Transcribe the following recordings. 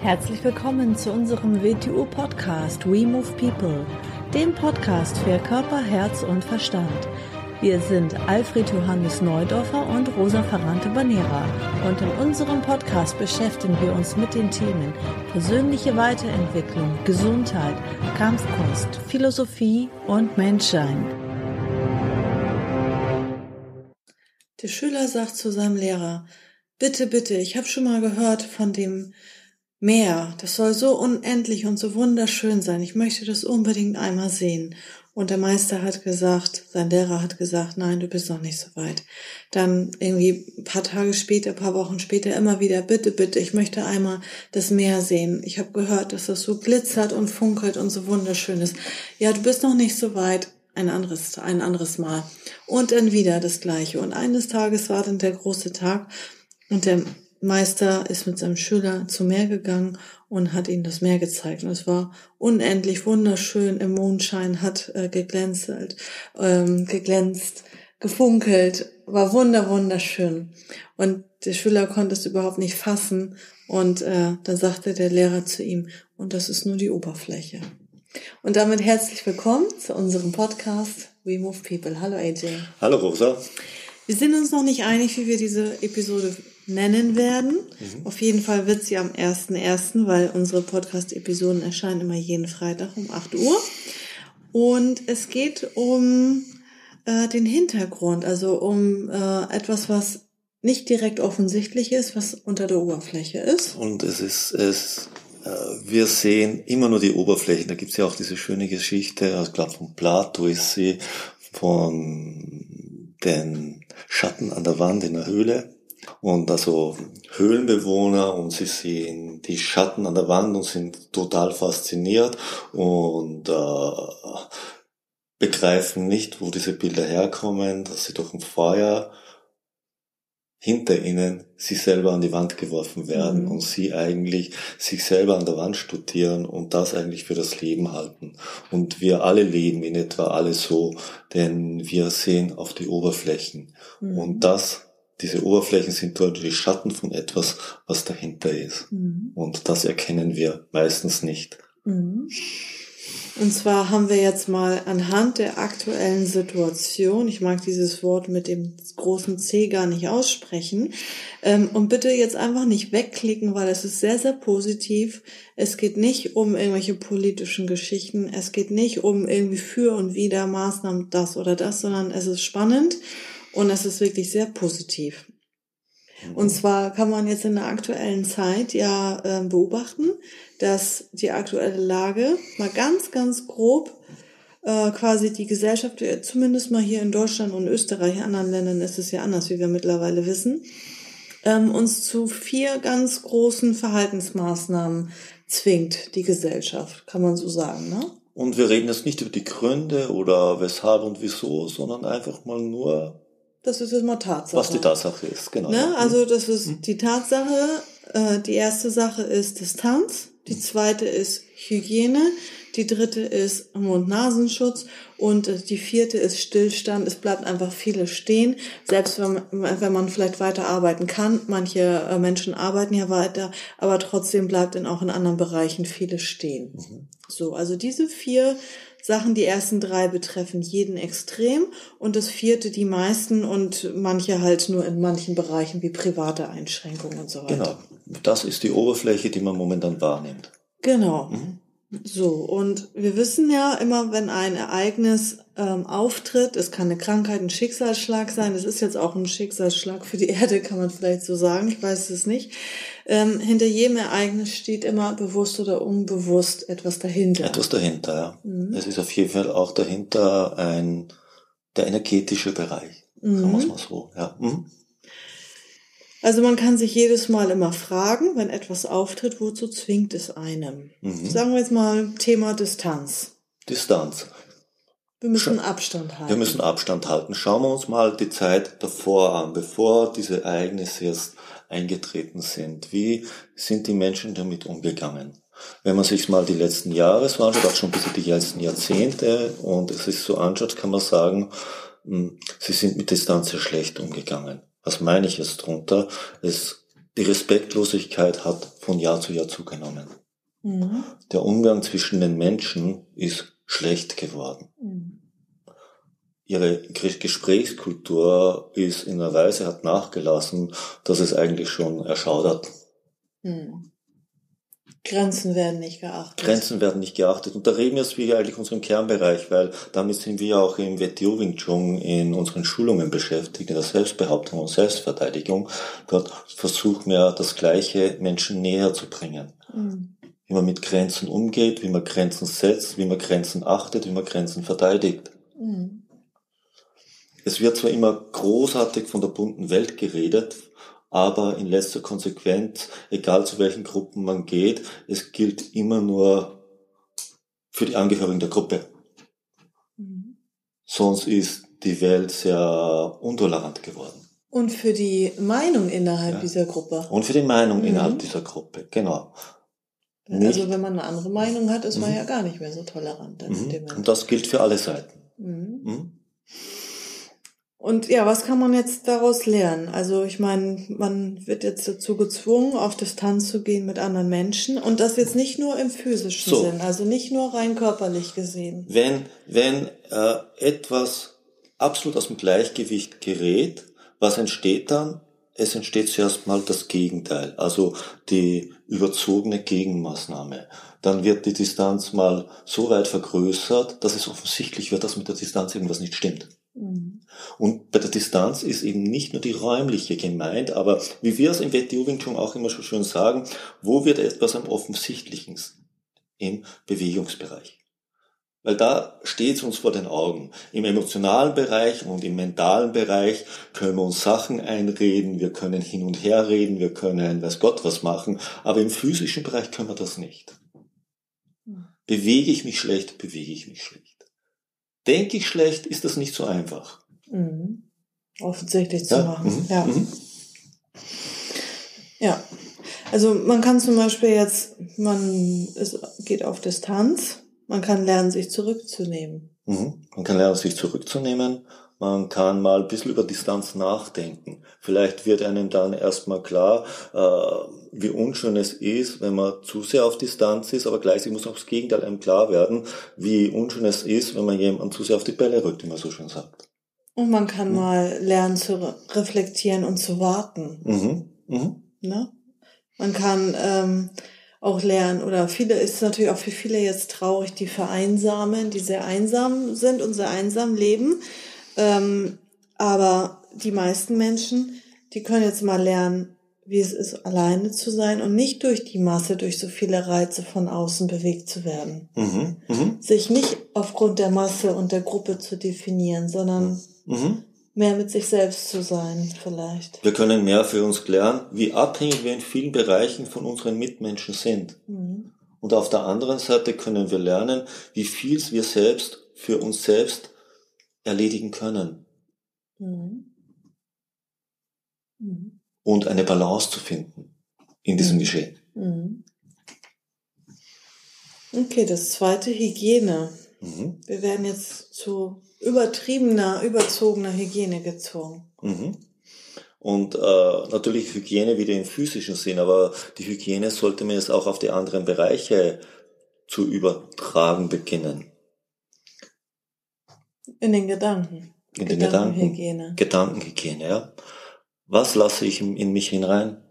Herzlich willkommen zu unserem WTU-Podcast We Move People, dem Podcast für Körper, Herz und Verstand. Wir sind Alfred Johannes Neudorfer und Rosa Ferrante Banera und in unserem Podcast beschäftigen wir uns mit den Themen persönliche Weiterentwicklung, Gesundheit, Kampfkunst, Philosophie und Menschsein. Der Schüler sagt zu seinem Lehrer, bitte, bitte, ich habe schon mal gehört von dem Meer, das soll so unendlich und so wunderschön sein. Ich möchte das unbedingt einmal sehen. Und der Meister hat gesagt, sein Lehrer hat gesagt, nein, du bist noch nicht so weit. Dann irgendwie ein paar Tage später, ein paar Wochen später immer wieder, bitte, bitte, ich möchte einmal das Meer sehen. Ich habe gehört, dass das so glitzert und funkelt und so wunderschön ist. Ja, du bist noch nicht so weit. Ein anderes, ein anderes Mal. Und dann wieder das Gleiche. Und eines Tages war dann der große Tag und der Meister ist mit seinem Schüler zum Meer gegangen und hat ihnen das Meer gezeigt. Und es war unendlich wunderschön im Mondschein, hat äh, geglänzelt, ähm, geglänzt, gefunkelt, war wunder wunderschön. Und der Schüler konnte es überhaupt nicht fassen. Und äh, dann sagte der Lehrer zu ihm, und das ist nur die Oberfläche. Und damit herzlich willkommen zu unserem Podcast We Move People. Hallo AJ. Hallo Rosa. Wir sind uns noch nicht einig, wie wir diese Episode nennen werden. Mhm. Auf jeden Fall wird sie am 1.1., weil unsere Podcast-Episoden erscheinen immer jeden Freitag um 8 Uhr. Und es geht um äh, den Hintergrund, also um äh, etwas, was nicht direkt offensichtlich ist, was unter der Oberfläche ist. Und es ist, es, äh, wir sehen immer nur die Oberfläche. Da gibt es ja auch diese schöne Geschichte, ich glaube von Plato ist sie, von den Schatten an der Wand in der Höhle und also Höhlenbewohner und sie sehen die Schatten an der Wand und sind total fasziniert und äh, begreifen nicht, wo diese Bilder herkommen, dass sie durch ein Feuer hinter ihnen sie selber an die Wand geworfen werden mhm. und sie eigentlich sich selber an der Wand studieren und das eigentlich für das Leben halten. Und wir alle leben in etwa alle so, denn wir sehen auf die Oberflächen. Mhm. Und das diese Oberflächen sind dort die Schatten von etwas, was dahinter ist. Mhm. Und das erkennen wir meistens nicht. Mhm. Und zwar haben wir jetzt mal anhand der aktuellen Situation, ich mag dieses Wort mit dem großen C gar nicht aussprechen, ähm, und bitte jetzt einfach nicht wegklicken, weil es ist sehr, sehr positiv. Es geht nicht um irgendwelche politischen Geschichten, es geht nicht um irgendwie für und wider Maßnahmen das oder das, sondern es ist spannend und es ist wirklich sehr positiv. Und mhm. zwar kann man jetzt in der aktuellen Zeit ja äh, beobachten, dass die aktuelle Lage mal ganz, ganz grob äh, quasi die Gesellschaft, äh, zumindest mal hier in Deutschland und Österreich, in anderen Ländern ist es ja anders, wie wir mittlerweile wissen, ähm, uns zu vier ganz großen Verhaltensmaßnahmen zwingt, die Gesellschaft, kann man so sagen, ne? Und wir reden jetzt nicht über die Gründe oder weshalb und wieso, sondern einfach mal nur das ist jetzt mal Tatsache. Was die Tatsache ist, genau. Ne? Also das ist mhm. die Tatsache. Äh, die erste Sache ist Distanz. Die mhm. zweite ist Hygiene. Die dritte ist Mund-Nasenschutz. Und äh, die vierte ist Stillstand. Es bleibt einfach vieles stehen. Selbst wenn, wenn man vielleicht weiter arbeiten kann. Manche äh, Menschen arbeiten ja weiter. Aber trotzdem bleibt dann auch in anderen Bereichen vieles stehen. Mhm. So, also diese vier Sachen. Die ersten drei betreffen jeden extrem und das vierte die meisten und manche halt nur in manchen Bereichen wie private Einschränkungen und so weiter. Genau. Das ist die Oberfläche, die man momentan wahrnimmt. Genau. Mhm. So, und wir wissen ja immer, wenn ein Ereignis ähm, auftritt, es kann eine Krankheit, ein Schicksalsschlag sein, es ist jetzt auch ein Schicksalsschlag für die Erde, kann man vielleicht so sagen, ich weiß es nicht. Ähm, hinter jedem Ereignis steht immer bewusst oder unbewusst etwas dahinter. Etwas dahinter, ja. Mhm. Es ist auf jeden Fall auch dahinter ein der energetische Bereich, mhm. sagen wir es mal so, ja. Mhm. Also man kann sich jedes Mal immer fragen, wenn etwas auftritt, wozu zwingt es einem? Mhm. Sagen wir jetzt mal Thema Distanz. Distanz. Wir müssen Abstand halten. Wir müssen Abstand halten. Schauen wir uns mal die Zeit davor an, bevor diese Ereignisse erst eingetreten sind. Wie sind die Menschen damit umgegangen? Wenn man sich mal die letzten Jahre so anschaut, auch schon bis die letzten Jahrzehnte und es sich so anschaut, kann man sagen, hm, sie sind mit Distanz sehr schlecht umgegangen. Was meine ich jetzt drunter? Es, die Respektlosigkeit hat von Jahr zu Jahr zugenommen. Mhm. Der Umgang zwischen den Menschen ist schlecht geworden. Mhm. Ihre Ges- Gesprächskultur ist in einer Weise hat nachgelassen, dass es eigentlich schon erschaudert. Mhm. Grenzen werden nicht geachtet. Grenzen werden nicht geachtet. Und da reden wir jetzt wieder eigentlich unserem Kernbereich, weil damit sind wir auch im WTO Wing Chun in unseren Schulungen beschäftigt, in der Selbstbehauptung und Selbstverteidigung. Dort versuchen wir das Gleiche Menschen näher zu bringen. Mhm. Wie man mit Grenzen umgeht, wie man Grenzen setzt, wie man Grenzen achtet, wie man Grenzen verteidigt. Mhm. Es wird zwar immer großartig von der bunten Welt geredet, aber in letzter Konsequenz, egal zu welchen Gruppen man geht, es gilt immer nur für die Angehörigen der Gruppe. Mhm. Sonst ist die Welt sehr untolerant geworden. Und für die Meinung innerhalb Ja. dieser Gruppe. Und für die Meinung Mhm. innerhalb dieser Gruppe, genau. Nicht- Also wenn man eine andere Meinung hat, ist man Mhm. ja gar nicht mehr so tolerant. Mhm. Und das gilt für alle Seiten. Mhm. Mhm. Und ja, was kann man jetzt daraus lernen? Also ich meine, man wird jetzt dazu gezwungen, auf Distanz zu gehen mit anderen Menschen und das jetzt nicht nur im physischen So. Sinn, also nicht nur rein körperlich gesehen. Wenn, wenn äh, etwas absolut aus dem Gleichgewicht gerät, was entsteht dann? Es entsteht zuerst mal das Gegenteil, also die überzogene Gegenmaßnahme. Dann wird die Distanz mal so weit vergrößert, dass es offensichtlich wird, dass mit der Distanz irgendwas nicht stimmt. Mhm. Und bei der Distanz ist eben nicht nur die räumliche gemeint, aber wie wir es im WTO Wing Chun auch immer so schön sagen, wo wird etwas am offensichtlichen? Im Bewegungsbereich. Weil da steht es uns vor den Augen. Im emotionalen Bereich und im mentalen Bereich können wir uns Sachen einreden, wir können hin und her reden, wir können weiß Gott was machen, aber im physischen Bereich können wir das nicht. Bewege ich mich schlecht, bewege ich mich schlecht. Denke ich schlecht, ist das nicht so einfach. Mhm. Offensichtlich zu machen. mhm, Ja. mhm. ja. Also man kann zum Beispiel jetzt, man es geht auf Distanz, man kann lernen, sich zurückzunehmen. Mhm. Man kann lernen, sich zurückzunehmen. Man kann mal ein bisschen über Distanz nachdenken. Vielleicht wird einem dann erstmal klar, äh, wie unschön es ist, wenn man zu sehr auf Distanz ist, aber gleichzeitig muss auch das Gegenteil einem klar werden, wie unschön es ist, wenn man jemanden zu sehr auf die Bälle rückt, wie man so schön sagt. Und man kann Mhm. mal lernen zu re- reflektieren und zu warten. Mhm. Mhm. Ne? Man kann ähm, auch lernen, oder viele ist natürlich auch für viele jetzt traurig, die vereinsamen, die sehr einsam sind und sehr einsam leben. Ähm, aber die meisten Menschen, die können jetzt mal lernen, wie es ist, alleine zu sein und nicht durch die Masse, durch so viele Reize von außen bewegt zu werden. Mhm. Mhm. Sich nicht aufgrund der Masse und der Gruppe zu definieren, sondern Mhm. Mehr mit sich selbst zu sein, vielleicht. Wir können mehr für uns lernen, wie abhängig wir in vielen Bereichen von unseren Mitmenschen sind. Mhm. Und auf der anderen Seite können wir lernen, wie viel wir selbst für uns selbst erledigen können Mhm. Mhm. und eine Balance zu finden in diesem Mhm. Geschehen. Mhm. Okay, das zweite Hygiene. Mhm. Wir werden jetzt zu übertriebener, überzogener Hygiene gezwungen. Mhm. Und äh, natürlich Hygiene wieder im physischen Sinn, aber die Hygiene sollte man jetzt auch auf die anderen Bereiche zu übertragen beginnen. In den Gedanken. In den Gedanken. Gedankenhygiene. Gedankenhygiene, ja. Was lasse ich in mich hinein?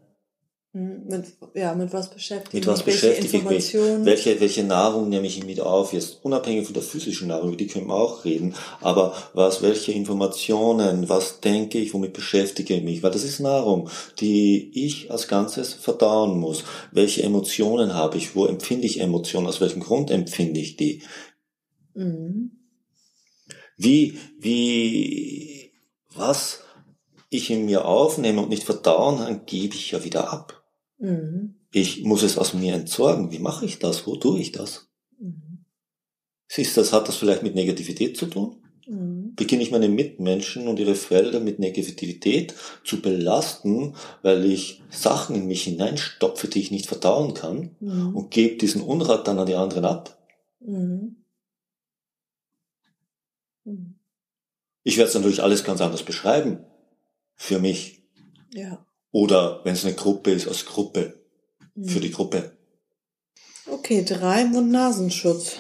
Mhm. Mit, ja, mit was beschäftige Mit was beschäftige ich mich? Welche, welche Nahrung nehme ich mit auf? Jetzt unabhängig von der physischen Nahrung, über die können wir auch reden. Aber was, welche Informationen, was denke ich, womit beschäftige ich mich? Weil das ist Nahrung, die ich als Ganzes verdauen muss. Welche Emotionen habe ich? Wo empfinde ich Emotionen? Aus welchem Grund empfinde ich die? Mhm. Wie, wie, was ich in mir aufnehme und nicht verdauen kann, gebe ich ja wieder ab. Mhm. Ich muss es aus mir entsorgen. Wie mache ich das? Wo tue ich das? Mhm. Ist das, hat das vielleicht mit Negativität zu tun? Mhm. Beginne ich meine Mitmenschen und ihre Felder mit Negativität zu belasten, weil ich Sachen in mich hineinstopfe, die ich nicht verdauen kann Mhm. und gebe diesen Unrat dann an die anderen ab? Mhm. Ich werde es natürlich alles ganz anders beschreiben. Für mich. Ja. Oder wenn es eine Gruppe ist, als Gruppe. Für die Gruppe. Okay, drei Mund-Nasenschutz.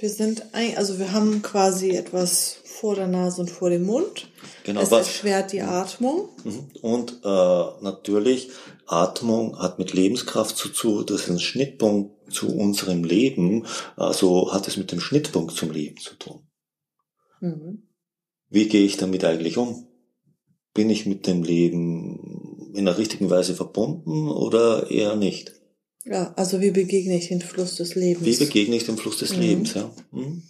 Wir sind ein, also wir haben quasi etwas vor der Nase und vor dem Mund. Genau, es was- erschwert die Atmung. Mhm. Und äh, natürlich, Atmung hat mit Lebenskraft zu tun, das ist ein Schnittpunkt zu unserem Leben, also hat es mit dem Schnittpunkt zum Leben zu tun. Mhm. Wie gehe ich damit eigentlich um? Bin ich mit dem Leben in der richtigen Weise verbunden oder eher nicht? Ja, also wie begegne ich den Fluss des Lebens? Wie begegne ich dem Fluss des Mhm. Lebens? Ja? Mhm.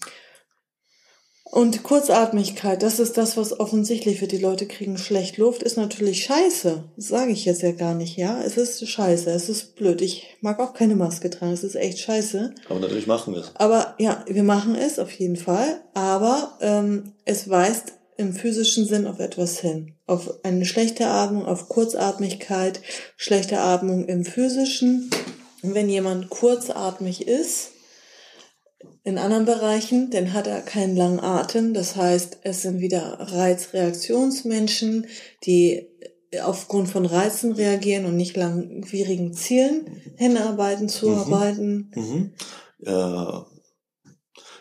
Und Kurzatmigkeit, das ist das, was offensichtlich wird. Die Leute kriegen schlecht Luft, ist natürlich scheiße. Das sage ich jetzt ja gar nicht, ja. Es ist scheiße, es ist blöd. Ich mag auch keine Maske tragen, es ist echt scheiße. Aber natürlich machen wir es. Aber ja, wir machen es auf jeden Fall. Aber ähm, es weist im physischen Sinn auf etwas hin. Auf eine schlechte Atmung, auf Kurzatmigkeit, schlechte Atmung im physischen. Und wenn jemand kurzatmig ist, in anderen Bereichen, dann hat er keinen langen Atem. Das heißt, es sind wieder Reizreaktionsmenschen, die aufgrund von Reizen reagieren und nicht langwierigen Zielen hinarbeiten, zuarbeiten. Mhm. Äh,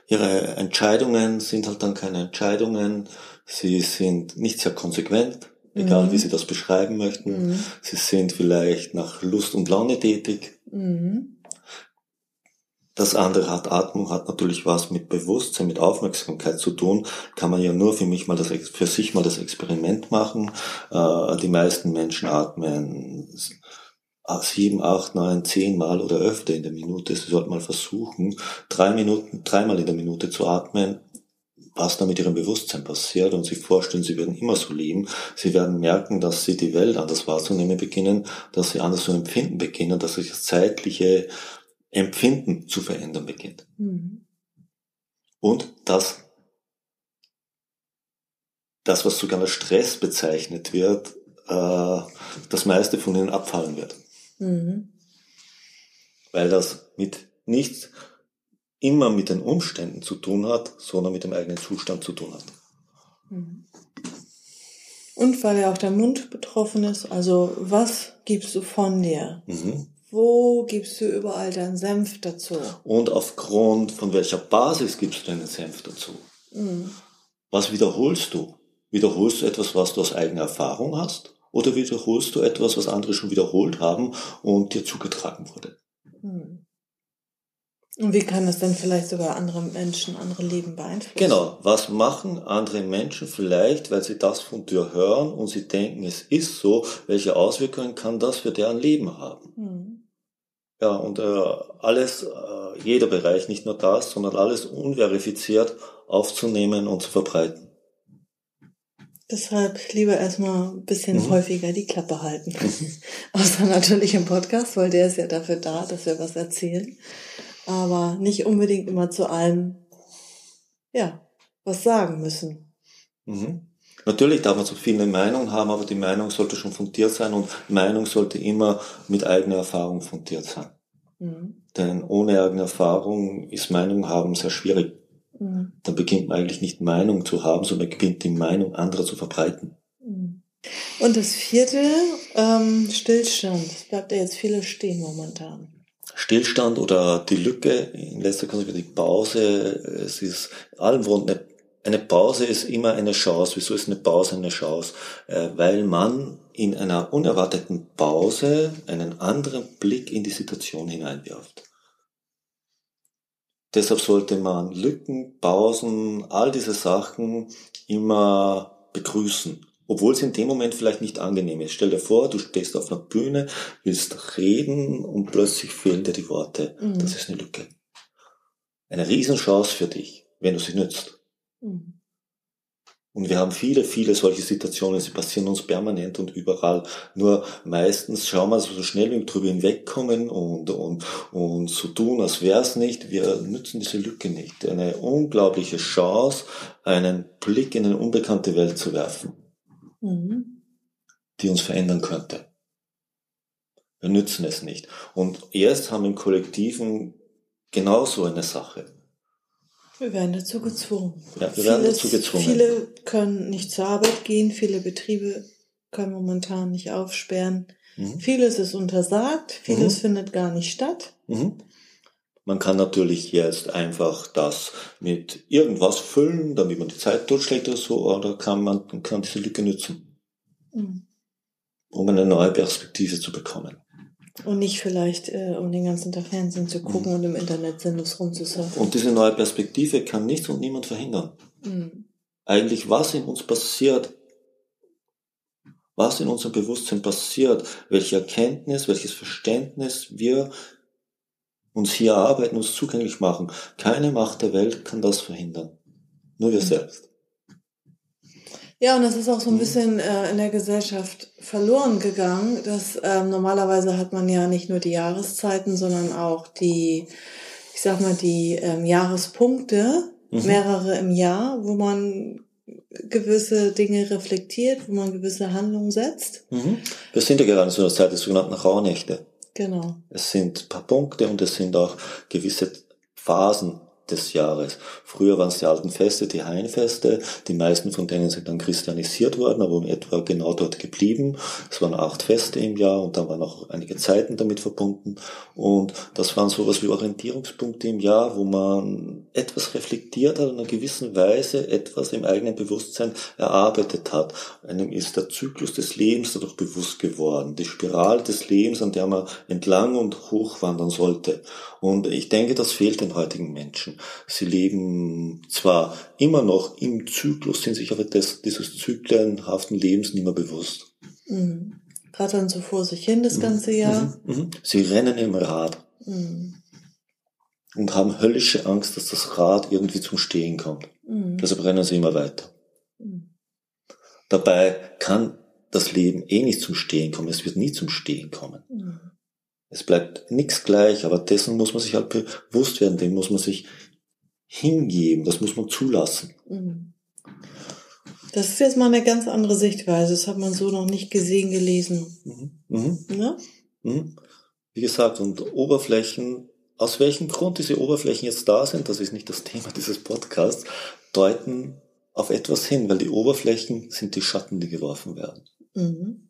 ihre Entscheidungen sind halt dann keine Entscheidungen. Sie sind nicht sehr konsequent, egal Mhm. wie sie das beschreiben möchten. Mhm. Sie sind vielleicht nach Lust und Laune tätig. Mhm. Das andere hat Atmung, hat natürlich was mit Bewusstsein, mit Aufmerksamkeit zu tun. Kann man ja nur für mich mal das, für sich mal das Experiment machen. Äh, die meisten Menschen atmen sieben, acht, neun, zehn Mal oder öfter in der Minute. Sie sollten mal versuchen, drei Minuten, dreimal in der Minute zu atmen, was da mit ihrem Bewusstsein passiert und sich vorstellen, sie werden immer so leben. Sie werden merken, dass sie die Welt anders wahrzunehmen beginnen, dass sie anders zu empfinden beginnen, dass sich das zeitliche Empfinden zu verändern beginnt. Mhm. Und dass das, was sogar als Stress bezeichnet wird, äh, das meiste von ihnen abfallen wird. Mhm. Weil das mit nichts immer mit den Umständen zu tun hat, sondern mit dem eigenen Zustand zu tun hat. Mhm. Und weil ja auch der Mund betroffen ist, also was gibst du von dir? Mhm. Wo gibst du überall deinen Senf dazu? Und aufgrund von welcher Basis gibst du deinen Senf dazu? Mhm. Was wiederholst du? Wiederholst du etwas, was du aus eigener Erfahrung hast? Oder wiederholst du etwas, was andere schon wiederholt haben und dir zugetragen wurde? Mhm. Und wie kann das dann vielleicht sogar andere Menschen, andere Leben beeinflussen? Genau, was machen andere Menschen vielleicht, weil sie das von dir hören und sie denken, es ist so, welche Auswirkungen kann das für deren Leben haben? Mhm. Ja, und äh, alles, äh, jeder Bereich, nicht nur das, sondern alles unverifiziert aufzunehmen und zu verbreiten. Deshalb lieber erstmal ein bisschen Mhm. häufiger die Klappe halten. Außer natürlich im Podcast, weil der ist ja dafür da, dass wir was erzählen. Aber nicht unbedingt immer zu allem, ja, was sagen müssen. Mhm. Natürlich darf man so viele Meinungen haben, aber die Meinung sollte schon fundiert sein und Meinung sollte immer mit eigener Erfahrung fundiert sein. Mhm. Denn ohne eigene Erfahrung ist Meinung haben sehr schwierig. Mhm. Dann beginnt man eigentlich nicht Meinung zu haben, sondern beginnt die Meinung anderer zu verbreiten. Mhm. Und das vierte, ähm, Stillstand. Es bleibt ja jetzt viele stehen momentan. Stillstand oder die Lücke, in letzter Konsequenz die Pause, es ist allem rund eine, eine Pause ist immer eine Chance. Wieso ist eine Pause eine Chance? Äh, Weil man in einer unerwarteten Pause einen anderen Blick in die Situation hineinwirft. Deshalb sollte man Lücken, Pausen, all diese Sachen immer begrüßen. Obwohl es in dem Moment vielleicht nicht angenehm ist. Stell dir vor, du stehst auf einer Bühne, willst reden und plötzlich fehlen dir die Worte. Mhm. Das ist eine Lücke. Eine Riesenchance für dich, wenn du sie nützt. Mhm. Und wir haben viele, viele solche Situationen, sie passieren uns permanent und überall. Nur meistens schauen wir so schnell wie drüber hinwegkommen und, und, und so tun, als wäre es nicht. Wir nützen diese Lücke nicht. Eine unglaubliche Chance, einen Blick in eine unbekannte Welt zu werfen, Mhm. die uns verändern könnte. Wir nützen es nicht. Und erst haben im Kollektiven genauso eine Sache. Wir werden dazu gezwungen. Ja, wir werden Vieles- dazu gezwungen. Viele können nicht zur Arbeit gehen, viele Betriebe können momentan nicht aufsperren. Mhm. Vieles ist untersagt, vieles Mhm. findet gar nicht statt. Mhm. Man kann natürlich jetzt einfach das mit irgendwas füllen, damit man die Zeit totschlägt oder so, oder kann man kann diese Lücke nutzen, Mhm. um eine neue Perspektive zu bekommen. Und nicht vielleicht, äh, um den ganzen Tag Fernsehen zu gucken und im Internet sinnlos rumzusurfen. Und diese neue Perspektive kann nichts und niemand verhindern. Mhm. Eigentlich, was in uns passiert, was in unserem Bewusstsein passiert, welche Erkenntnis, welches Verständnis wir uns hier erarbeiten, uns zugänglich machen. Keine Macht der Welt kann das verhindern. Nur wir Mhm. selbst. Ja, und das ist auch so ein Mhm. bisschen äh, in der Gesellschaft verloren gegangen. Dass ähm, normalerweise hat man ja nicht nur die Jahreszeiten, sondern auch die, ich sag mal, die ähm, Jahrespunkte, Mhm. mehrere im Jahr, wo man gewisse Dinge reflektiert, wo man gewisse Handlungen setzt. Mhm. Wir sind ja gerade in so einer Zeit der sogenannten Rauhnächte. Genau. Es sind ein paar Punkte und es sind auch gewisse Phasen des Jahres. Früher waren es die alten Feste, die Hainfeste. Die meisten von denen sind dann christianisiert worden, aber in etwa genau dort geblieben. Es waren acht Feste im Jahr und dann waren auch einige Zeiten damit verbunden. Und das waren sowas wie Orientierungspunkte im Jahr, wo man etwas reflektiert hat, in einer gewissen Weise etwas im eigenen Bewusstsein erarbeitet hat. Einem ist der Zyklus des Lebens dadurch bewusst geworden. Die Spirale des Lebens, an der man entlang und hoch wandern sollte. Und ich denke, das fehlt den heutigen Menschen. Sie leben zwar immer noch im Zyklus, sind sich aber des, dieses zyklenhaften Lebens nicht mehr bewusst. Mhm. Rattern so vor sich hin das ganze Jahr. Mhm. Mhm. Sie rennen im Rad Mhm. und haben höllische Angst, dass das Rad irgendwie zum Stehen kommt. Mhm. Deshalb rennen sie immer weiter. Mhm. Dabei kann das Leben eh nicht zum Stehen kommen. Es wird nie zum Stehen kommen. Mhm. Es bleibt nichts gleich, aber dessen muss man sich halt bewusst werden, dem muss man sich hingeben, das muss man zulassen. Mhm. Das ist jetzt mal eine ganz andere Sichtweise. Das hat man so noch nicht gesehen, gelesen. Mhm. Mhm. Ne? Mhm. Wie gesagt, und Oberflächen, aus welchem Grund diese Oberflächen jetzt da sind, das ist nicht das Thema dieses Podcasts, deuten auf etwas hin, weil die Oberflächen sind die Schatten, die geworfen werden. Mhm.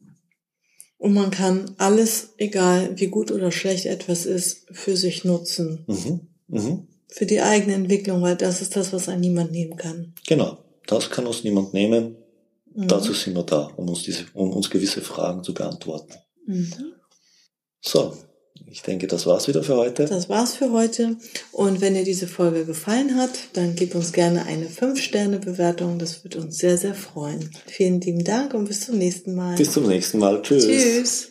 Und man kann alles, egal wie gut oder schlecht etwas ist, für sich nutzen. Mhm. Mhm. Für die eigene Entwicklung, weil das ist das, was ein niemand nehmen kann. Genau, das kann uns niemand nehmen. Mhm. Dazu sind wir da, um uns, diese, um uns gewisse Fragen zu beantworten. Mhm. So, ich denke, das war's wieder für heute. Das war's für heute. Und wenn dir diese Folge gefallen hat, dann gib uns gerne eine 5-Sterne-Bewertung. Das wird uns sehr, sehr freuen. Vielen lieben Dank und bis zum nächsten Mal. Bis zum nächsten Mal. Tschüss. Tschüss.